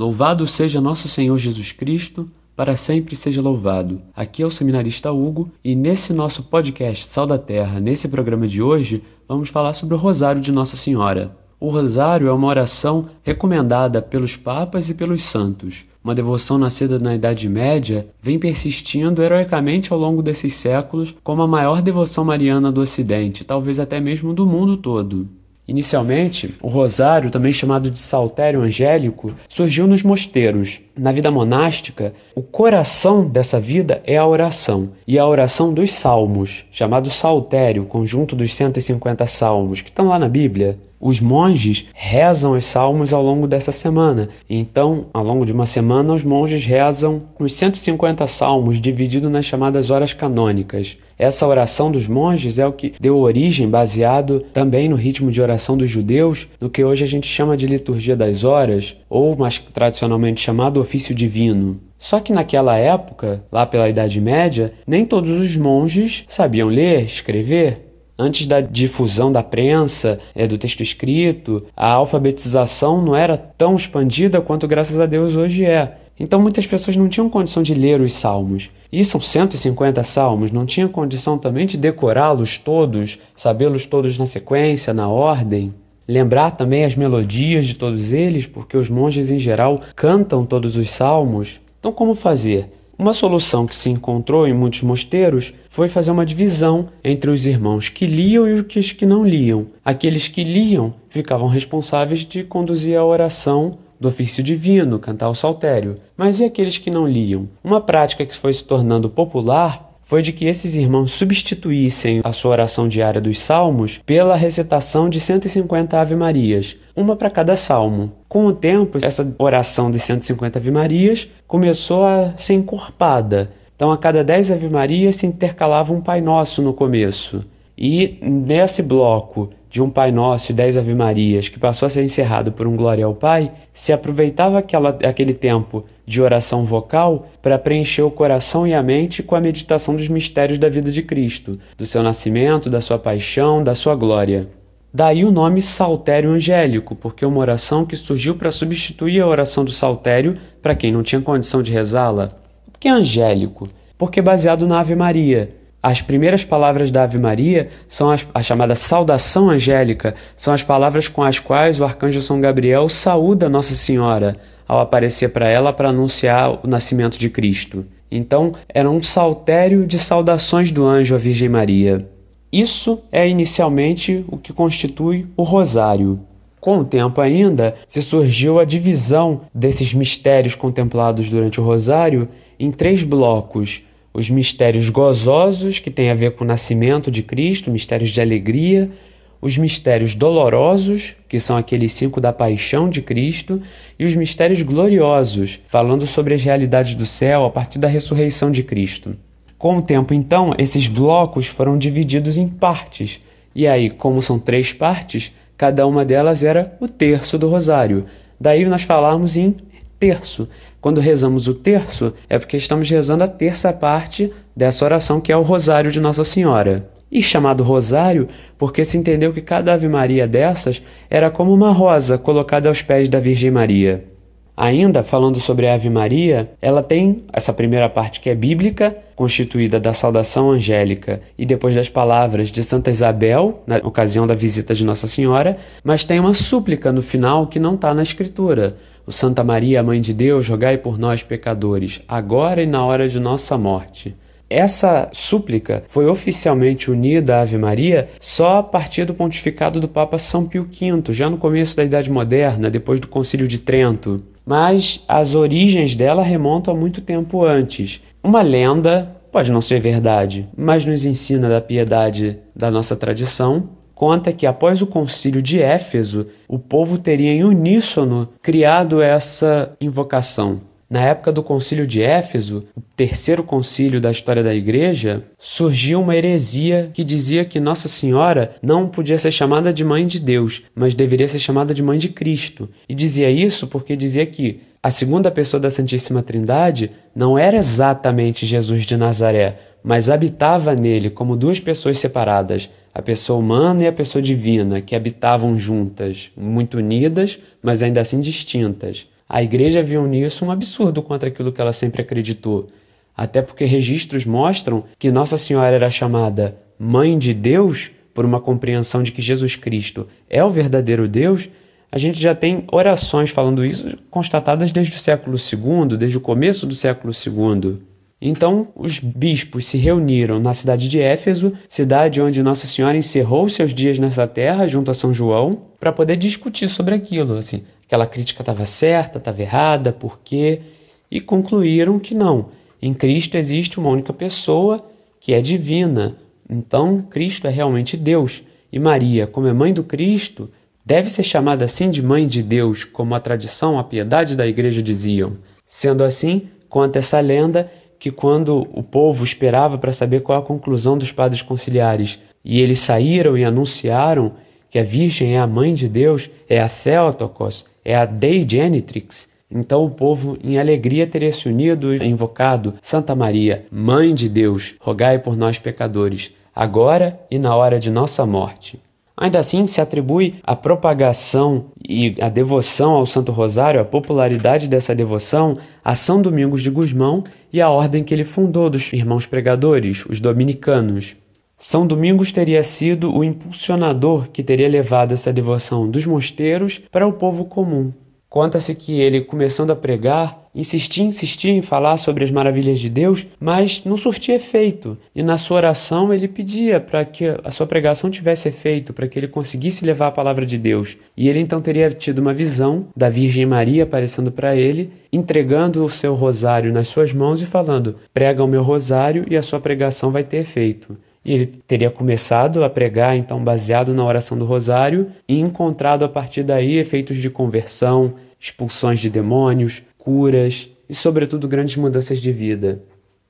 Louvado seja nosso Senhor Jesus Cristo, para sempre seja louvado. Aqui é o seminarista Hugo e nesse nosso podcast Sal da Terra, nesse programa de hoje, vamos falar sobre o Rosário de Nossa Senhora. O Rosário é uma oração recomendada pelos papas e pelos santos. Uma devoção nascida na Idade Média vem persistindo heroicamente ao longo desses séculos como a maior devoção mariana do Ocidente, talvez até mesmo do mundo todo. Inicialmente, o rosário, também chamado de saltério angélico, surgiu nos mosteiros. Na vida monástica, o coração dessa vida é a oração, e a oração dos salmos, chamado saltério, conjunto dos 150 salmos, que estão lá na Bíblia. Os monges rezam os salmos ao longo dessa semana. Então, ao longo de uma semana, os monges rezam os 150 salmos, dividido nas chamadas horas canônicas. Essa oração dos monges é o que deu origem, baseado também no ritmo de oração dos judeus, no que hoje a gente chama de liturgia das horas, ou mais tradicionalmente chamado ofício divino. Só que naquela época, lá pela Idade Média, nem todos os monges sabiam ler, escrever. Antes da difusão da prensa, é, do texto escrito, a alfabetização não era tão expandida quanto, graças a Deus, hoje é. Então muitas pessoas não tinham condição de ler os salmos. E são 150 salmos, não tinham condição também de decorá-los todos, sabê-los todos na sequência, na ordem. Lembrar também as melodias de todos eles, porque os monges em geral cantam todos os salmos. Então, como fazer? Uma solução que se encontrou em muitos mosteiros foi fazer uma divisão entre os irmãos que liam e os que não liam. Aqueles que liam ficavam responsáveis de conduzir a oração do ofício divino, cantar o saltério. Mas e aqueles que não liam? Uma prática que foi se tornando popular foi de que esses irmãos substituíssem a sua oração diária dos salmos pela recitação de 150 Ave-Marias, uma para cada salmo. Com o tempo, essa oração de 150 Ave-Marias começou a ser encorpada. Então, a cada 10 Ave-Marias se intercalava um Pai Nosso no começo. E nesse bloco de um Pai Nosso e dez Ave Marias, que passou a ser encerrado por um Glória ao Pai, se aproveitava aquela, aquele tempo de oração vocal para preencher o coração e a mente com a meditação dos mistérios da vida de Cristo, do seu nascimento, da sua paixão, da sua glória. Daí o nome Saltério Angélico, porque é uma oração que surgiu para substituir a oração do Saltério para quem não tinha condição de rezá-la. Por que angélico? Porque é baseado na Ave Maria, as primeiras palavras da Ave Maria são as, a chamada saudação angélica, são as palavras com as quais o arcanjo São Gabriel saúda Nossa Senhora ao aparecer para ela para anunciar o nascimento de Cristo. Então, era um saltério de saudações do anjo à Virgem Maria. Isso é inicialmente o que constitui o rosário. Com o tempo ainda, se surgiu a divisão desses mistérios contemplados durante o rosário em três blocos os mistérios gozosos, que têm a ver com o nascimento de Cristo, mistérios de alegria, os mistérios dolorosos, que são aqueles cinco da paixão de Cristo, e os mistérios gloriosos, falando sobre as realidades do céu a partir da ressurreição de Cristo. Com o tempo, então, esses blocos foram divididos em partes, e aí, como são três partes, cada uma delas era o terço do rosário. Daí nós falamos em terço. Quando rezamos o terço, é porque estamos rezando a terça parte dessa oração que é o Rosário de Nossa Senhora. E chamado Rosário porque se entendeu que cada Ave Maria dessas era como uma rosa colocada aos pés da Virgem Maria. Ainda falando sobre a Ave Maria, ela tem essa primeira parte que é bíblica, constituída da saudação angélica e depois das palavras de Santa Isabel, na ocasião da visita de Nossa Senhora, mas tem uma súplica no final que não está na Escritura. O Santa Maria, Mãe de Deus, rogai por nós, pecadores, agora e na hora de nossa morte. Essa súplica foi oficialmente unida à Ave Maria só a partir do pontificado do Papa São Pio V, já no começo da Idade Moderna, depois do Concílio de Trento. Mas as origens dela remontam a muito tempo antes. Uma lenda, pode não ser verdade, mas nos ensina da piedade da nossa tradição, conta que após o concílio de Éfeso, o povo teria em uníssono criado essa invocação. Na época do concílio de Éfeso, o terceiro concílio da história da igreja, surgiu uma heresia que dizia que Nossa Senhora não podia ser chamada de mãe de Deus, mas deveria ser chamada de mãe de Cristo. E dizia isso porque dizia que a segunda pessoa da Santíssima Trindade não era exatamente Jesus de Nazaré, mas habitava nele como duas pessoas separadas, a pessoa humana e a pessoa divina, que habitavam juntas, muito unidas, mas ainda assim distintas. A igreja viu nisso um absurdo contra aquilo que ela sempre acreditou. Até porque registros mostram que Nossa Senhora era chamada Mãe de Deus por uma compreensão de que Jesus Cristo é o verdadeiro Deus. A gente já tem orações falando isso constatadas desde o século II, desde o começo do século II. Então, os bispos se reuniram na cidade de Éfeso, cidade onde Nossa Senhora encerrou seus dias nessa terra junto a São João, para poder discutir sobre aquilo, assim, aquela crítica estava certa, estava errada, por quê? E concluíram que não. Em Cristo existe uma única pessoa que é divina. Então, Cristo é realmente Deus. E Maria, como é mãe do Cristo, deve ser chamada assim de mãe de Deus, como a tradição, a piedade da igreja diziam. Sendo assim, conta essa lenda que quando o povo esperava para saber qual a conclusão dos padres conciliares, e eles saíram e anunciaram que a Virgem é a mãe de Deus, é a Theotokos, é a Dei Genitrix, então o povo, em alegria, teria se unido e invocado Santa Maria, Mãe de Deus, rogai por nós pecadores, agora e na hora de nossa morte. Ainda assim, se atribui a propagação e a devoção ao Santo Rosário, a popularidade dessa devoção, a São Domingos de Gusmão e a ordem que ele fundou dos irmãos pregadores, os dominicanos. São Domingos teria sido o impulsionador que teria levado essa devoção dos mosteiros para o povo comum. Conta-se que ele, começando a pregar, insistia, insistia em falar sobre as maravilhas de Deus, mas não surtia efeito. E na sua oração ele pedia para que a sua pregação tivesse efeito, para que ele conseguisse levar a palavra de Deus. E ele então teria tido uma visão da Virgem Maria aparecendo para ele, entregando o seu rosário nas suas mãos e falando: prega o meu rosário e a sua pregação vai ter efeito. E ele teria começado a pregar, então, baseado na oração do Rosário, e encontrado a partir daí efeitos de conversão, expulsões de demônios, curas e, sobretudo, grandes mudanças de vida.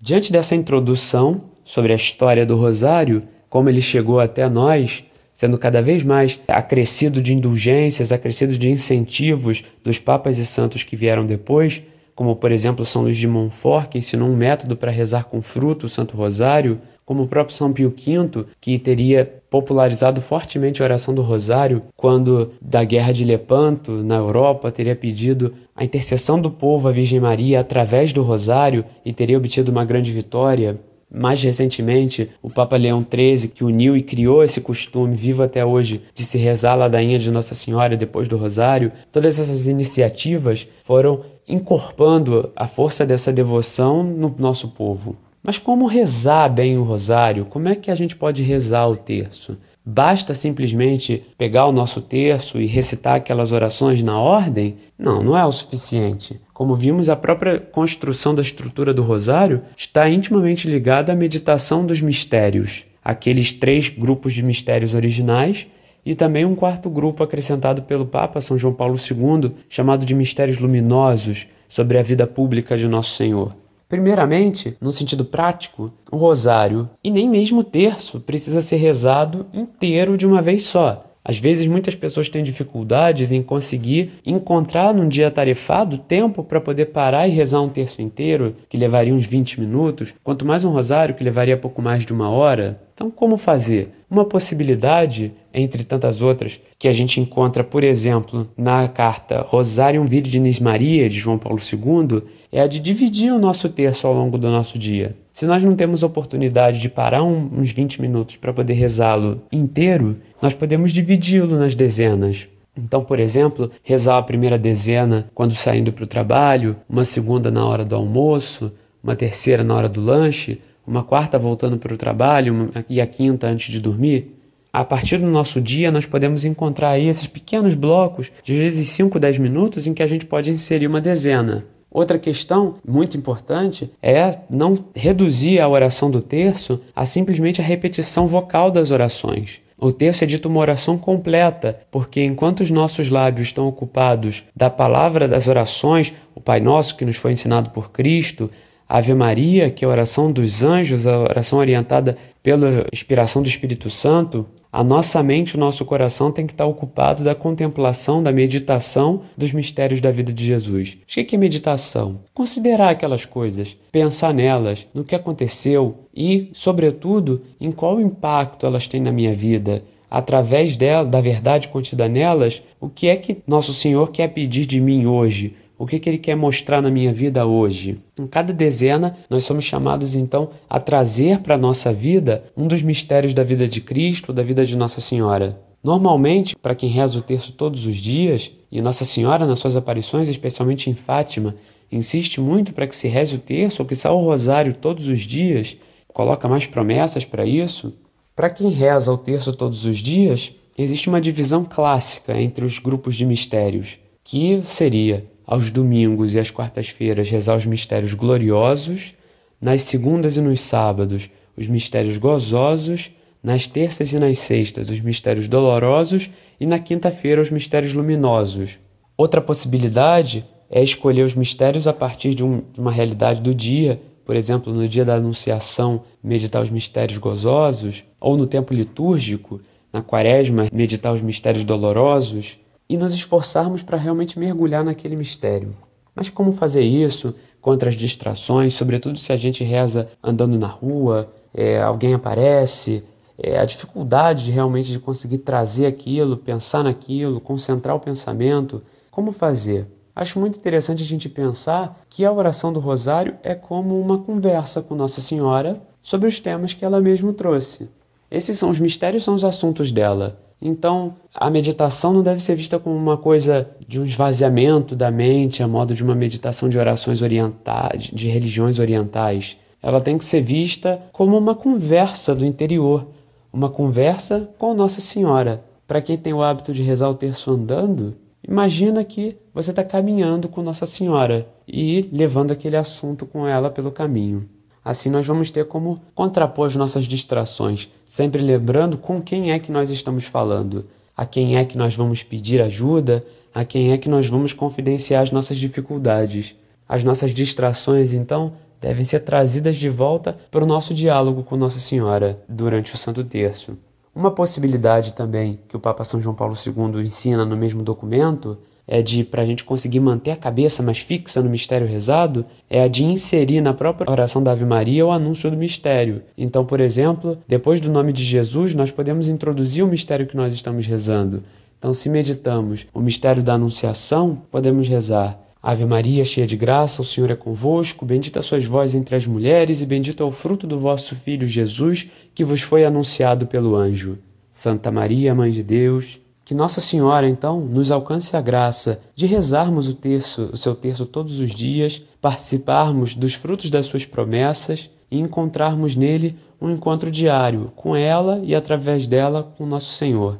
Diante dessa introdução sobre a história do Rosário, como ele chegou até nós, sendo cada vez mais acrescido de indulgências, acrescido de incentivos dos papas e santos que vieram depois, como por exemplo São Luís de Montfort, que ensinou um método para rezar com fruto o Santo Rosário, como o próprio São Pio V, que teria popularizado fortemente a oração do Rosário quando, da Guerra de Lepanto, na Europa, teria pedido a intercessão do povo à Virgem Maria através do Rosário e teria obtido uma grande vitória. Mais recentemente, o Papa Leão XIII, que uniu e criou esse costume vivo até hoje de se rezar a ladainha de Nossa Senhora depois do Rosário, todas essas iniciativas foram incorporando a força dessa devoção no nosso povo. Mas como rezar bem o rosário? Como é que a gente pode rezar o terço? Basta simplesmente pegar o nosso terço e recitar aquelas orações na ordem? Não, não é o suficiente. Como vimos, a própria construção da estrutura do rosário está intimamente ligada à meditação dos mistérios, aqueles três grupos de mistérios originais e também um quarto grupo acrescentado pelo Papa São João Paulo II, chamado de mistérios luminosos sobre a vida pública de Nosso Senhor. Primeiramente, no sentido prático, o rosário e nem mesmo o terço precisa ser rezado inteiro de uma vez só. Às vezes, muitas pessoas têm dificuldades em conseguir encontrar num dia tarefado tempo para poder parar e rezar um terço inteiro, que levaria uns 20 minutos, quanto mais um rosário, que levaria pouco mais de uma hora. Então, como fazer? Uma possibilidade, entre tantas outras, que a gente encontra, por exemplo, na carta Rosarium Virginis Maria de João Paulo II, é a de dividir o nosso terço ao longo do nosso dia. Se nós não temos oportunidade de parar um, uns 20 minutos para poder rezá-lo inteiro, nós podemos dividi-lo nas dezenas. Então, por exemplo, rezar a primeira dezena quando saindo para o trabalho, uma segunda na hora do almoço, uma terceira na hora do lanche, uma quarta voltando para o trabalho e a quinta antes de dormir. A partir do nosso dia, nós podemos encontrar aí esses pequenos blocos, de vezes 5, 10 minutos, em que a gente pode inserir uma dezena. Outra questão muito importante é não reduzir a oração do terço a simplesmente a repetição vocal das orações. O terço é dito uma oração completa, porque enquanto os nossos lábios estão ocupados da palavra das orações, o Pai Nosso que nos foi ensinado por Cristo, Ave Maria, que é a oração dos anjos, a oração orientada pela inspiração do Espírito Santo, a nossa mente, o nosso coração tem que estar ocupado da contemplação, da meditação dos mistérios da vida de Jesus. O que é meditação? Considerar aquelas coisas, pensar nelas, no que aconteceu e, sobretudo, em qual impacto elas têm na minha vida. Através dela, da verdade contida nelas, o que é que nosso Senhor quer pedir de mim hoje? O que, que ele quer mostrar na minha vida hoje? Em cada dezena, nós somos chamados então a trazer para a nossa vida um dos mistérios da vida de Cristo, da vida de Nossa Senhora. Normalmente, para quem reza o terço todos os dias, e Nossa Senhora, nas suas aparições, especialmente em Fátima, insiste muito para que se reze o terço ou que saia o rosário todos os dias, coloca mais promessas para isso. Para quem reza o terço todos os dias, existe uma divisão clássica entre os grupos de mistérios, que seria aos domingos e às quartas-feiras rezar os mistérios gloriosos, nas segundas e nos sábados os mistérios gozosos, nas terças e nas sextas os mistérios dolorosos e na quinta-feira os mistérios luminosos. Outra possibilidade é escolher os mistérios a partir de, um, de uma realidade do dia, por exemplo, no dia da Anunciação, meditar os mistérios gozosos, ou no tempo litúrgico, na Quaresma, meditar os mistérios dolorosos, e nos esforçarmos para realmente mergulhar naquele mistério. Mas como fazer isso contra as distrações, sobretudo se a gente reza andando na rua, é, alguém aparece, é, a dificuldade de realmente de conseguir trazer aquilo, pensar naquilo, concentrar o pensamento, como fazer? Acho muito interessante a gente pensar que a oração do Rosário é como uma conversa com Nossa Senhora sobre os temas que ela mesma trouxe. Esses são os mistérios, são os assuntos dela. Então, a meditação não deve ser vista como uma coisa de um esvaziamento da mente, a modo de uma meditação de orações orientais, de religiões orientais. Ela tem que ser vista como uma conversa do interior, uma conversa com Nossa Senhora. Para quem tem o hábito de rezar o terço andando, imagina que você está caminhando com Nossa Senhora e levando aquele assunto com ela pelo caminho. Assim, nós vamos ter como contrapor as nossas distrações, sempre lembrando com quem é que nós estamos falando, a quem é que nós vamos pedir ajuda, a quem é que nós vamos confidenciar as nossas dificuldades. As nossas distrações, então, devem ser trazidas de volta para o nosso diálogo com Nossa Senhora durante o Santo Terço. Uma possibilidade também que o Papa São João Paulo II ensina no mesmo documento é de, para a gente conseguir manter a cabeça mais fixa no mistério rezado, é a de inserir na própria oração da Ave Maria o anúncio do mistério. Então, por exemplo, depois do nome de Jesus, nós podemos introduzir o mistério que nós estamos rezando. Então, se meditamos o mistério da Anunciação, podemos rezar. Ave Maria, cheia de graça, o Senhor é convosco, bendita sois vós entre as mulheres, e bendito é o fruto do vosso Filho Jesus, que vos foi anunciado pelo anjo. Santa Maria, Mãe de Deus, que Nossa Senhora, então, nos alcance a graça de rezarmos o terço, o seu terço todos os dias, participarmos dos frutos das suas promessas e encontrarmos nele um encontro diário com ela e através dela com nosso Senhor.